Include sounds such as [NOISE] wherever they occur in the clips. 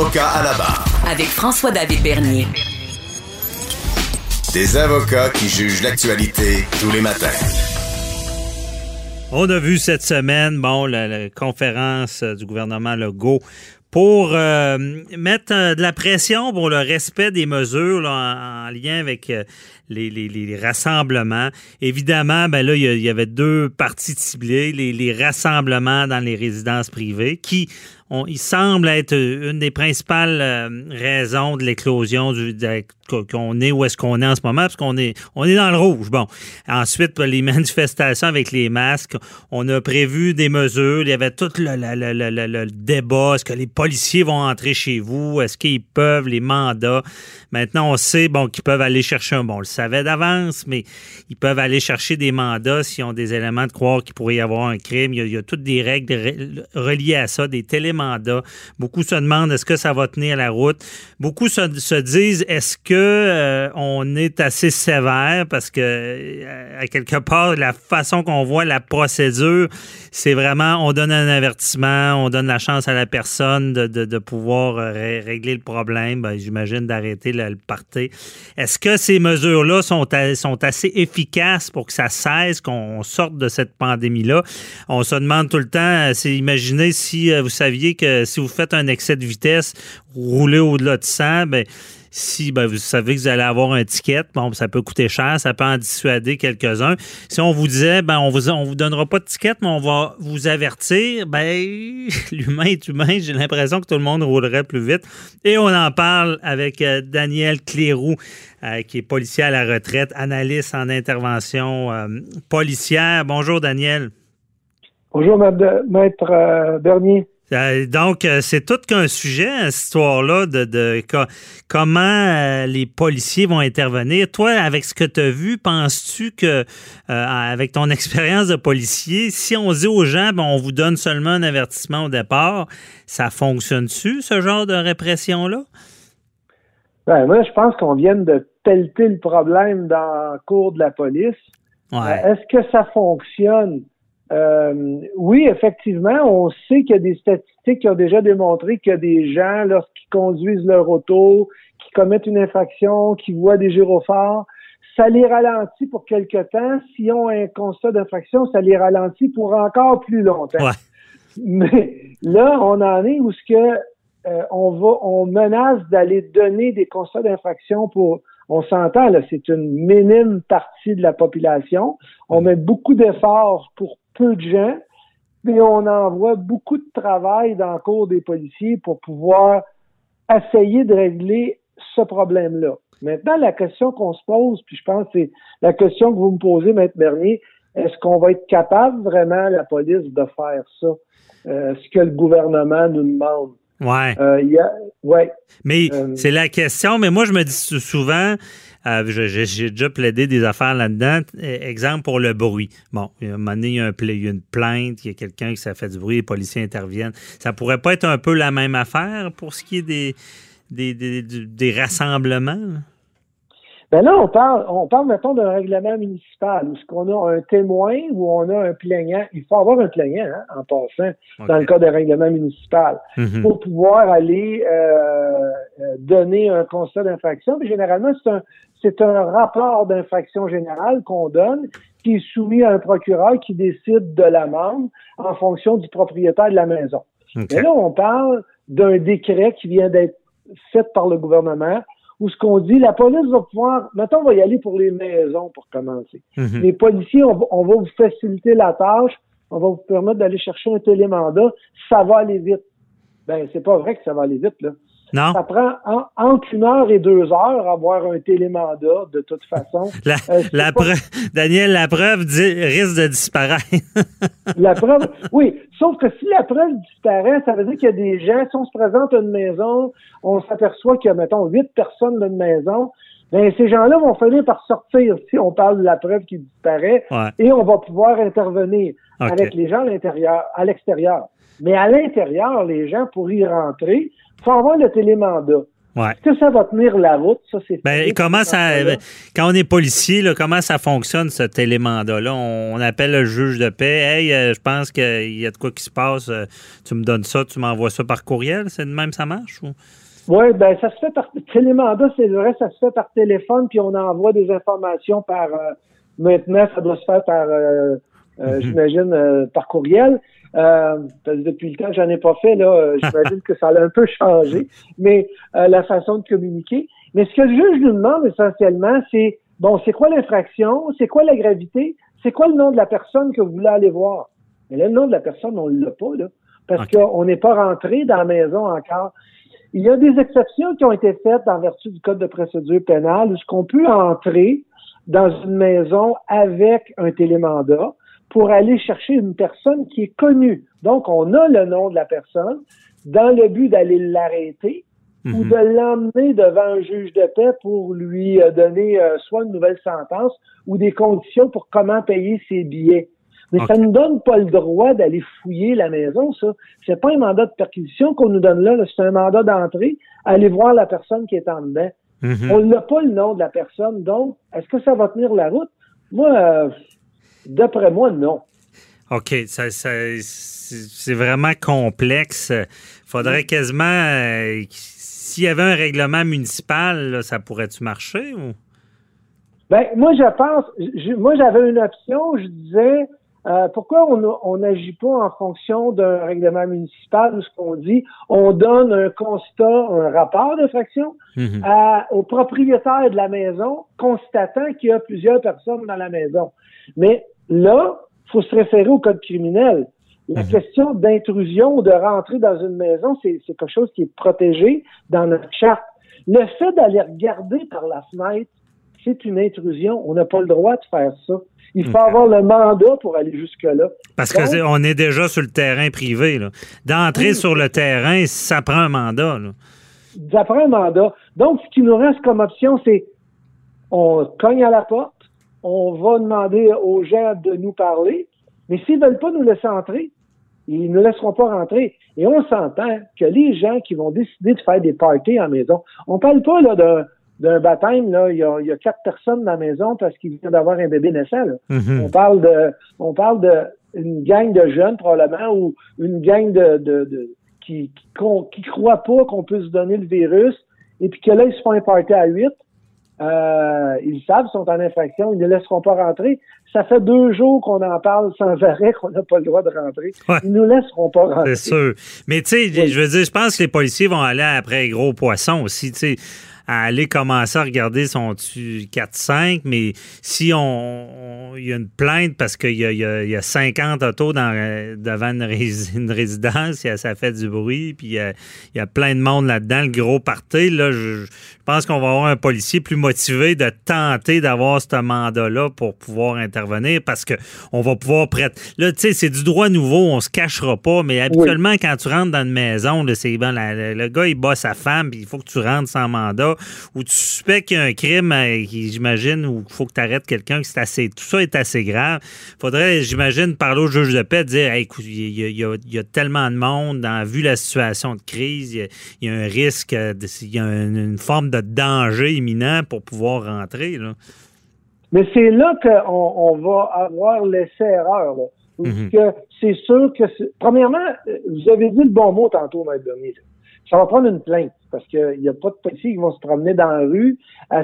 Avocat à la barre. Avec François-David Bernier. Des avocats qui jugent l'actualité tous les matins. On a vu cette semaine, bon, la, la conférence euh, du gouvernement Legault pour euh, mettre euh, de la pression pour le respect des mesures là, en, en, lien avec euh, les, les, les, rassemblements. Évidemment, ben là, il y, avait deux parties ciblées, les, les rassemblements dans les résidences privées, qui il semble être une des principales euh, raisons de l'éclosion qu'on est où est-ce qu'on est en ce moment parce qu'on est on est dans le rouge. Bon. Ensuite les [LAUGHS] manifestations avec les masques, on a prévu des mesures, il y avait tout le, le, le, le débat, est-ce que les policiers vont entrer chez vous, est-ce qu'ils peuvent les mandats? Maintenant on sait bon qu'ils peuvent aller chercher un bon, on le savait d'avance, mais ils peuvent aller chercher des mandats s'ils ont des éléments de croire qu'il pourrait y avoir un crime, il y a, toutes des règles reliées à ça, des Beaucoup se demandent est-ce que ça va tenir la route? Beaucoup se, se disent est-ce que euh, on est assez sévère? Parce que euh, à quelque part la façon qu'on voit la procédure, c'est vraiment on donne un avertissement, on donne la chance à la personne de, de, pouvoir euh, ré régler le problème. Ben, J'imagine d'arrêter le, le. Est-ce que ces mesures-là sont, sont assez efficaces pour que ça cesse, qu'on sorte de cette pandémie-là? On se demande tout le temps, c'est imaginez si vous saviez que si vous faites un excès de vitesse, rouler au-delà de 100, ben, si ben, vous savez que vous allez avoir un ticket, bon, ça peut coûter cher, ça peut en dissuader quelques-uns. Si on vous disait, ben, on vous, on vous donnera pas de ticket, mais on va vous avertir, ben, [LAUGHS] l'humain est humain, j'ai l'impression que tout le monde roulerait plus vite. Et on en parle avec euh, Daniel Clérou, euh, qui est policier à la retraite, analyste en intervention euh, policière. Bonjour, Daniel. Bonjour, maître euh, Bernier. Euh, donc, euh, c'est tout qu'un sujet, cette histoire-là, de, de, de, comment euh, les policiers vont intervenir. Toi, avec ce que tu as vu, penses-tu que, avec ton [LAUGHS] expérience de policier, si on dit aux gens, ben, on vous donne seulement un avertissement au départ, ça fonctionne-tu, ce genre de répression-là? Ben, moi, je pense qu'on vient de pelleter le problème dans le cours de la police. Ouais. Est-ce que ça fonctionne? Euh, oui, effectivement, on sait qu'il y a des statistiques qui ont déjà démontré qu'il y a des gens, lorsqu'ils conduisent leur auto, qui commettent une infraction, qui voient des gyrophares, ça les ralentit pour quelque temps. S'ils ont un constat d'infraction, ça les ralentit pour encore plus longtemps. Ouais. Mais là, on en est où ce que euh, on va, on menace d'aller donner des constats d'infraction pour on s'entend, là, c'est une minime partie de la population. On met beaucoup d'efforts pour peu de gens, mais on envoie beaucoup de travail dans le cours des policiers pour pouvoir essayer de régler ce problème-là. Maintenant, la question qu'on se pose, puis je pense que c'est la question que vous me posez, Maître Bernier, est-ce qu'on va être capable vraiment, la police, de faire ça? Euh, ce que le gouvernement nous demande. Ouais. Euh, y a, ouais. Mais euh, c'est la question, mais moi, je me dis souvent, euh, j'ai déjà plaidé des affaires là-dedans. Exemple pour le bruit. Bon, a un moment donné, il y a, un, il y a une plainte, il y a quelqu'un qui ça fait du bruit, les policiers interviennent. Ça pourrait pas être un peu la même affaire pour ce qui est des, des, des, des rassemblements? Ben là, on parle, on parle, mettons, d'un règlement municipal où ce qu'on a un témoin ou on a un plaignant. Il faut avoir un plaignant, hein, en passant, okay. dans le cas d'un règlement municipal, mm -hmm. pour pouvoir aller euh, donner un constat d'infraction. Mais généralement, c'est un, c'est un rapport d'infraction générale qu'on donne qui est soumis à un procureur qui décide de l'amende en fonction du propriétaire de la maison. Okay. Mais là, on parle d'un décret qui vient d'être fait par le gouvernement où ce qu'on dit, la police va pouvoir, mettons, on va y aller pour les maisons pour commencer. Mhm. Mm -hmm. Les policiers, on va, on va, vous faciliter la tâche, on va vous permettre d'aller chercher un télémandat, ça va aller vite. Ben, c'est pas vrai que ça va aller vite, là. Non? Ça prend entre une heure et deux heures avoir un télémandat, de toute façon. [LAUGHS] La, euh, preuve, Daniel, la preuve risque de disparaître. [LAUGHS] la preuve, oui. Sauf que si la preuve disparaît, ça veut dire qu'il y a des gens, si on se présente à une maison, on s'aperçoit qu'il y a, mettons, huit personnes dans une maison, ben, ces gens-là vont finir par sortir si on parle de la preuve qui disparaît et on va pouvoir intervenir avec les gens à l'intérieur, à l'extérieur. Mais à l'intérieur, les gens, pour y rentrer, faut avoir le télémandat. Est-ce que ça va tenir la route? Ça, c'est ben, comment ça, quand on est policier, là, comment ça fonctionne, ce télémandat-là? On, appelle le juge de paix. Hey, euh, je pense qu'il y a de quoi qui se passe. Euh, tu me donnes ça, tu m'envoies ça par courriel. C'est de même, ça marche? Ou? Oui, ben ça se fait par télémandat, c'est vrai, ça se fait par téléphone, puis on envoie des informations par euh, maintenant, ça doit se faire par euh, euh, mhm. j'imagine par courriel. depuis le temps que j'en ai pas fait, là, j'imagine que ça a un peu changé, mais la façon de communiquer. Mais ce que le juge nous demande essentiellement, c'est bon, c'est quoi l'infraction, c'est quoi la gravité, c'est quoi le nom de la personne que vous voulez aller voir? Mais là, le nom de la personne, on l'a pas, là, parce qu'on n'est pas rentré dans la maison encore. Il y a des exceptions qui ont été faites en vertu du Code de procédure pénale où ce qu'on peut entrer dans une maison avec un télémandat pour aller chercher une personne qui est connue. Donc, on a le nom de la personne dans le but d'aller l'arrêter ou mhm. de l'emmener devant un juge de paix pour lui euh, donner euh, soit une nouvelle sentence ou des conditions pour comment payer ses billets. Mais ça ne nous donne pas le droit d'aller fouiller la maison, ça. C'est pas un mandat de perquisition qu'on nous donne là, c'est un mandat d'entrée, aller voir la personne qui est en dedans. Mhm. On n'a pas le nom de la personne, donc est-ce que ça va tenir la route? Moi, euh, d'après moi, non. OK, ça, c'est vraiment complexe. Faudrait quasiment, euh, s'il y avait un règlement municipal, ça pourrait-tu marcher ou? Ben, moi, je pense, moi, j'avais une option, je disais, euh, pourquoi on n'agit pas en fonction d'un règlement municipal où ce qu'on dit, on donne un constat, un rapport d'infraction mhm. au propriétaire de la maison, constatant qu'il y a plusieurs personnes dans la maison. Mais là, il faut se référer au code criminel. La mhm. question d'intrusion ou de rentrer dans une maison, c'est quelque chose qui est protégé dans notre charte. Le fait d'aller regarder par la fenêtre, c'est une intrusion. On n'a pas le droit de faire ça. Il faut avoir le mandat pour aller jusque-là. Parce qu'on est déjà sur le terrain privé. D'entrer sur le terrain, ça prend un mandat. Ça prend un mandat. Donc, ce qui nous reste comme option, c'est on cogne à la porte, on va demander aux gens de nous parler, mais s'ils ne veulent pas nous laisser entrer, ils ne laisseront pas rentrer. Et on s'entend que les gens qui vont décider de faire des parties en maison, on ne parle pas là, de d'un baptême, là, il y, a, il y, a, quatre personnes dans la maison parce qu'il vient d'avoir un bébé naissant. Mm-hmm. On parle de on parle de une gang de jeunes probablement ou une gang de, de, de qui, qui, qui croient pas qu'on peut se donner le virus et puis que là, ils se font importer à huit. Euh, ils savent, ils sont en infraction, ils ne laisseront pas rentrer. Ça fait deux jours qu'on en parle sans arrêt qu'on n'a pas le droit de rentrer. Ils ne nous laisseront pas rentrer. C'est sûr. Mais tu sais, je veux dire, je pense que les policiers vont aller après gros poissons aussi. Tu sais, à aller commencer à regarder son 4-5, mais si on, il y a une plainte parce qu'il y, y, a 50 autos dans, devant une, résidence, ça fait du bruit, puis il y, a, plein de monde là-dedans, le gros party, là, je, pense qu'on va avoir un policier plus motivé de tenter d'avoir ce mandat-là pour pouvoir intervenir parce qu'on va pouvoir prêter. Là, tu sais, c'est du droit nouveau, on se cachera pas, mais habituellement, quand tu rentres dans une maison, c'est bon, le gars, il bat sa femme, puis il faut que tu rentres sans mandat où tu suspectes qu'il y a un crime, euh, j'imagine, où il faut que tu arrêtes quelqu'un, que assez, tout ça est assez grave. faudrait, j'imagine, parler au juge de paix, dire écoute, il y, a, tellement de monde, dans, vu la situation de crise, il y, a, un risque, il y a une, forme de danger imminent pour pouvoir rentrer. Mais c'est là qu'on on va avoir l'essai-erreur. Mhm. C'est sûr que, premièrement, vous avez dit le bon mot tantôt, Maître Bernier. Ça va prendre une plainte parce qu'il n'y a pas de policiers qui vont se promener dans la rue à,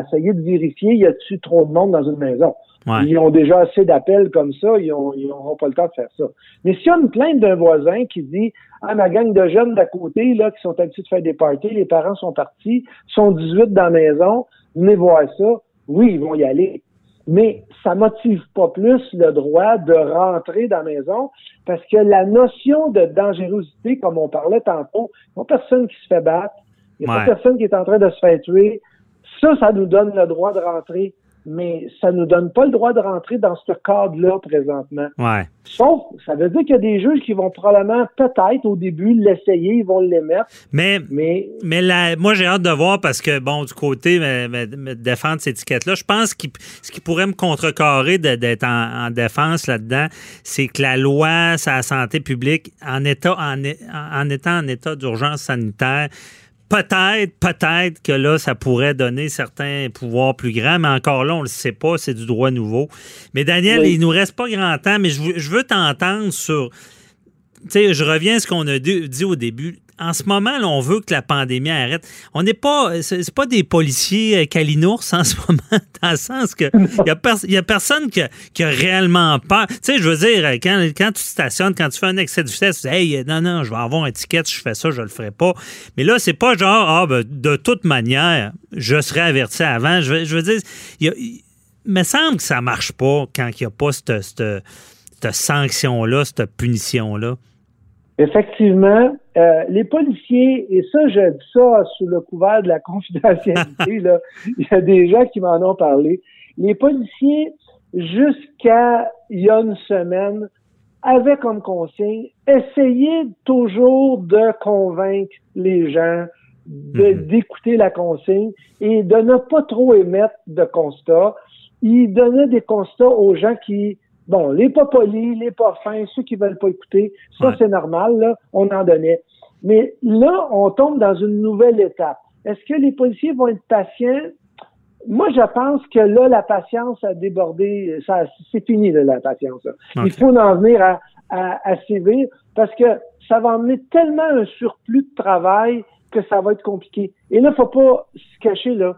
essayer de vérifier y a-t-il trop de monde dans une maison? Ils ont déjà assez d'appels comme ça, ils n'auront pas le temps de faire ça. Mais s'il y a une plainte d'un voisin qui dit Ah, ma gang de jeunes d'à côté, là, qui sont habitués de faire des parties, les parents sont partis, sont 18 dans la maison, venez voir ça, oui, ils vont y aller. mais ça motive pas plus le droit de rentrer dans la maison parce que la notion de dangerosité, comme on parlait tantôt, il n'y a personne qui se fait battre, il n'y a pas personne qui est en train de se faire tuer. Ça, ça nous donne le droit de rentrer mais ça nous donne pas le droit de rentrer dans ce cadre-là présentement. Ouais. Sauf, ça veut dire qu'il y a des juges qui vont probablement, peut-être au début, l'essayer, ils vont l'émettre. Mais, mais, mais moi, j'ai hâte de voir parce que, bon, du côté, me, défendre cette étiquette-là, je pense que ce qui pourrait me contrecarrer d'être en, défense là-dedans, c'est que la loi sur la santé publique, en, état, en, en étant en état d'urgence sanitaire, peut-être, peut-être que là, ça pourrait donner certains pouvoirs plus grands, mais encore là, on ne le sait pas, c'est du droit nouveau. Mais Daniel, il il nous reste pas grand temps, mais je veux, t'entendre sur. Tu sais, je reviens à ce qu'on a dit au début en ce moment, on veut que la pandémie arrête. On n'est pas, c'est pas des policiers calinours euh, en [LAUGHS] ce moment, dans le sens que il y, a personne qui a, réellement peur. Tu sais, je veux dire, quand, quand tu stationnes, quand tu fais un excès de vitesse, tu dis, hey, non, non, je vais avoir un ticket, je fais ça, je le ferai pas. Mais là, c'est pas genre, ah, ben, de toute manière, je serais averti avant. Je veux, je veux dire, il, me semble que ça marche pas quand il n'y a pas cette, cette sanction-là, cette punition-là. Effectivement, euh, les policiers, et ça, je dis ça sous le couvert de la confidentialité, là, [LAUGHS] il y a des gens qui m'en ont parlé. Les policiers, jusqu'à il y a une semaine, avaient comme consigne, essayer toujours de convaincre les gens mhm. d'écouter la consigne et de ne pas trop émettre de constats. Ils donnaient des constats aux gens qui Bon, les pas polis, les pas fins, ceux qui veulent pas écouter, ça c'est normal, là, on en donnait. Mais là, on tombe dans une nouvelle étape. Est-ce que les policiers vont être patients? Moi, je pense que là, la patience a débordé. Ça, c'est fini, la patience. Il faut en venir à, à, à sévir parce que ça va emmener tellement un surplus de travail que ça va être compliqué. Et là, faut pas se cacher, là.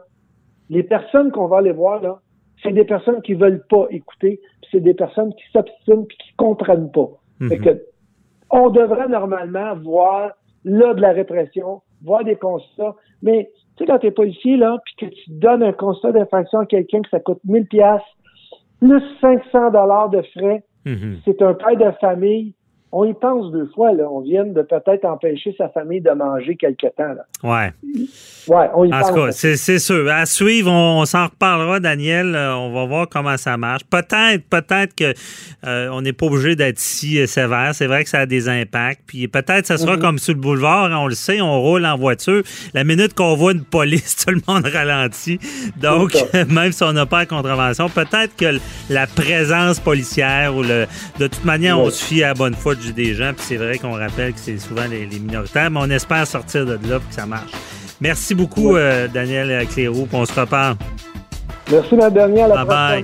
Les personnes qu'on va aller voir, là, c'est des personnes qui veulent pas écouter, c'est des personnes qui s'obstinent puis qui comprennent pas. Mhm. que, on devrait normalement voir là de la répression, voir des constats, mais tu sais quand t'es policier là, puis que tu donnes un constat d'infraction à quelqu'un que ça coûte 1000 pièces plus 500 dollars de frais, mhm. c'est un père de famille on y pense deux fois, là. On vient de peut-être empêcher sa famille de manger quelque temps, là. Ouais. Ouais, on y en pense. tout cas, c'est sûr. À suivre, on, s'en reparlera, Daniel. Euh, on va voir comment ça marche. Peut-être, peut-être que euh, on n'est pas obligé d'être si euh, sévère. C'est vrai que ça a des impacts. Puis peut-être ça sera mhm. comme sur le boulevard. On le sait, on roule en voiture. La minute qu'on voit une police, [LAUGHS] tout le monde ralentit. Donc, [LAUGHS] même si on n'a pas la contravention, peut-être que la présence policière ou le. De toute manière, on se fie à la bonne foi des gens, puis c'est vrai qu'on rappelle que c'est souvent les, minoritaires, mais on espère sortir de là pour que ça marche. Merci beaucoup, euh, Daniel Clérou, on se reparle. Merci, ma dernière. bye bye.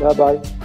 Bye bye.